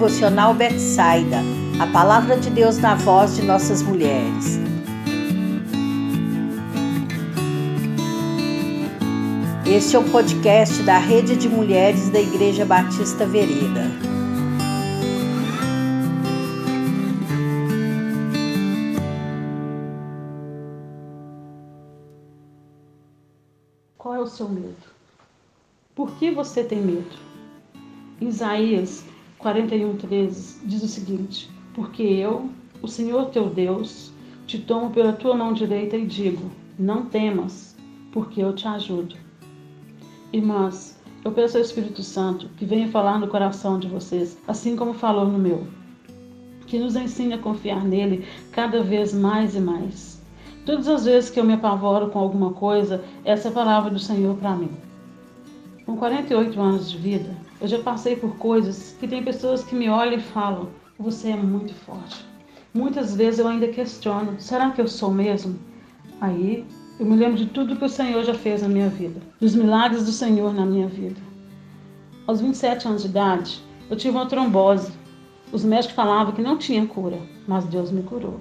Devocional Betsaida, a palavra de Deus na voz de nossas mulheres. Este é o podcast da Rede de Mulheres da Igreja Batista Vereda. Qual é o seu medo? Por que você tem medo? Isaías 41, 13 diz o seguinte: Porque eu, o Senhor teu Deus, te tomo pela tua mão direita e digo: Não temas, porque eu te ajudo. Irmãs, eu peço ao Espírito Santo que venha falar no coração de vocês, assim como falou no meu. Que nos ensine a confiar nele cada vez mais e mais. Todas as vezes que eu me apavoro com alguma coisa, essa é a palavra do Senhor para mim. Com 48 anos de vida, eu já passei por coisas que tem pessoas que me olham e falam: você é muito forte. Muitas vezes eu ainda questiono: será que eu sou mesmo? Aí eu me lembro de tudo que o Senhor já fez na minha vida, dos milagres do Senhor na minha vida. Aos 27 anos de idade, eu tive uma trombose. Os médicos falavam que não tinha cura, mas Deus me curou.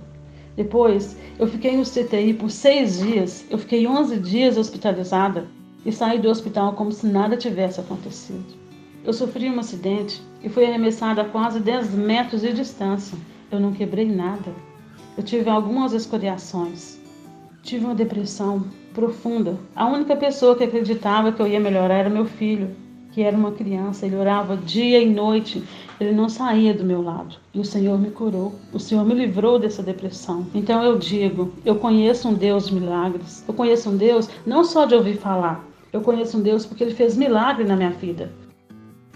Depois, eu fiquei no CTI por seis dias. Eu fiquei 11 dias hospitalizada e saí do hospital como se nada tivesse acontecido. Eu sofri um acidente e fui arremessada a quase 10 metros de distância. Eu não quebrei nada. Eu tive algumas escoriações. Tive uma depressão profunda. A única pessoa que acreditava que eu ia melhorar era meu filho, que era uma criança. Ele orava dia e noite. Ele não saía do meu lado. E o Senhor me curou. O Senhor me livrou dessa depressão. Então eu digo: eu conheço um Deus de milagres. Eu conheço um Deus não só de ouvir falar, eu conheço um Deus porque ele fez milagre na minha vida.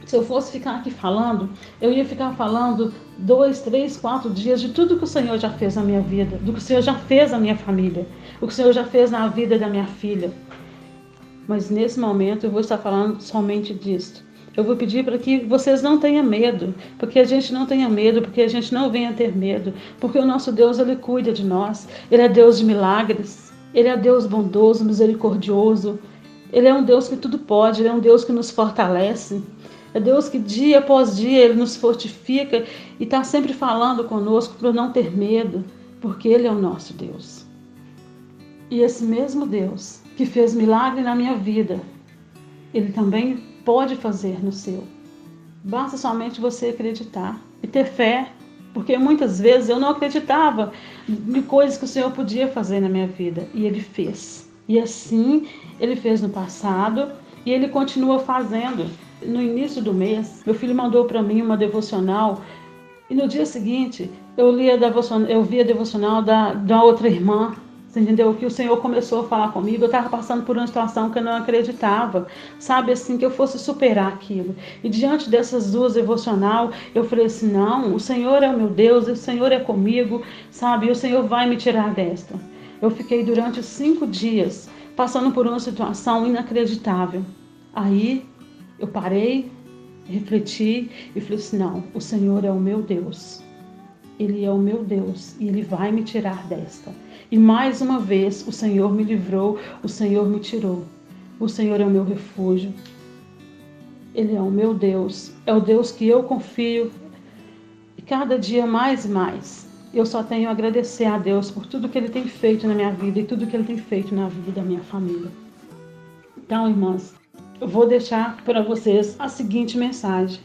Se eu fosse ficar aqui falando, eu ia ficar falando dois, três, quatro dias de tudo que o Senhor já fez na minha vida, do que o Senhor já fez na minha família, o que o Senhor já fez na vida da minha filha. Mas nesse momento eu vou estar falando somente disto. Eu vou pedir para que vocês não tenham medo, porque a gente não tenha medo, porque a gente não venha ter medo, porque o nosso Deus ele cuida de nós. Ele é Deus de milagres. Ele é Deus bondoso, misericordioso. Ele é um Deus que tudo pode, ele é um Deus que nos fortalece. É Deus que dia após dia ele nos fortifica e está sempre falando conosco para não ter medo, porque Ele é o nosso Deus. E esse mesmo Deus que fez milagre na minha vida, Ele também pode fazer no seu. Basta somente você acreditar e ter fé, porque muitas vezes eu não acreditava em coisas que o Senhor podia fazer na minha vida e Ele fez. E assim Ele fez no passado e Ele continua fazendo. No início do mês, meu filho mandou para mim uma devocional e no dia seguinte eu li a devocional, eu vi a devocional da, da outra irmã. Você entendeu? Que o Senhor começou a falar comigo. Eu estava passando por uma situação que eu não acreditava, sabe? Assim, que eu fosse superar aquilo. E diante dessas duas devocional, eu falei assim: não, o Senhor é o meu Deus, o Senhor é comigo, sabe? E o Senhor vai me tirar desta. Eu fiquei durante cinco dias passando por uma situação inacreditável. Aí eu parei, refleti e falei assim: não, o Senhor é o meu Deus. Ele é o meu Deus e Ele vai me tirar desta. E mais uma vez o Senhor me livrou, o Senhor me tirou. O Senhor é o meu refúgio. Ele é o meu Deus, é o Deus que eu confio. Cada dia mais e mais, eu só tenho a agradecer a Deus por tudo que Ele tem feito na minha vida e tudo que Ele tem feito na vida da minha família. Então, irmãs, eu vou deixar para vocês a seguinte mensagem: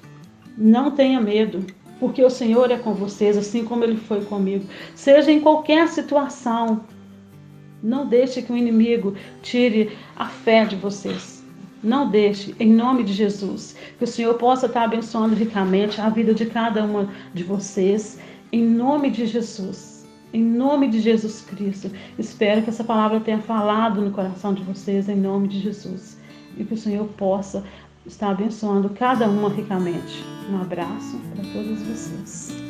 não tenha medo, porque o Senhor é com vocês, assim como Ele foi comigo. Seja em qualquer situação, não deixe que o inimigo tire a fé de vocês. Não deixe, em nome de Jesus, que o Senhor possa estar abençoando ricamente a vida de cada uma de vocês, em nome de Jesus. Em nome de Jesus Cristo. Espero que essa palavra tenha falado no coração de vocês, em nome de Jesus e que o Senhor possa estar abençoando cada uma ricamente. Um abraço para todos vocês.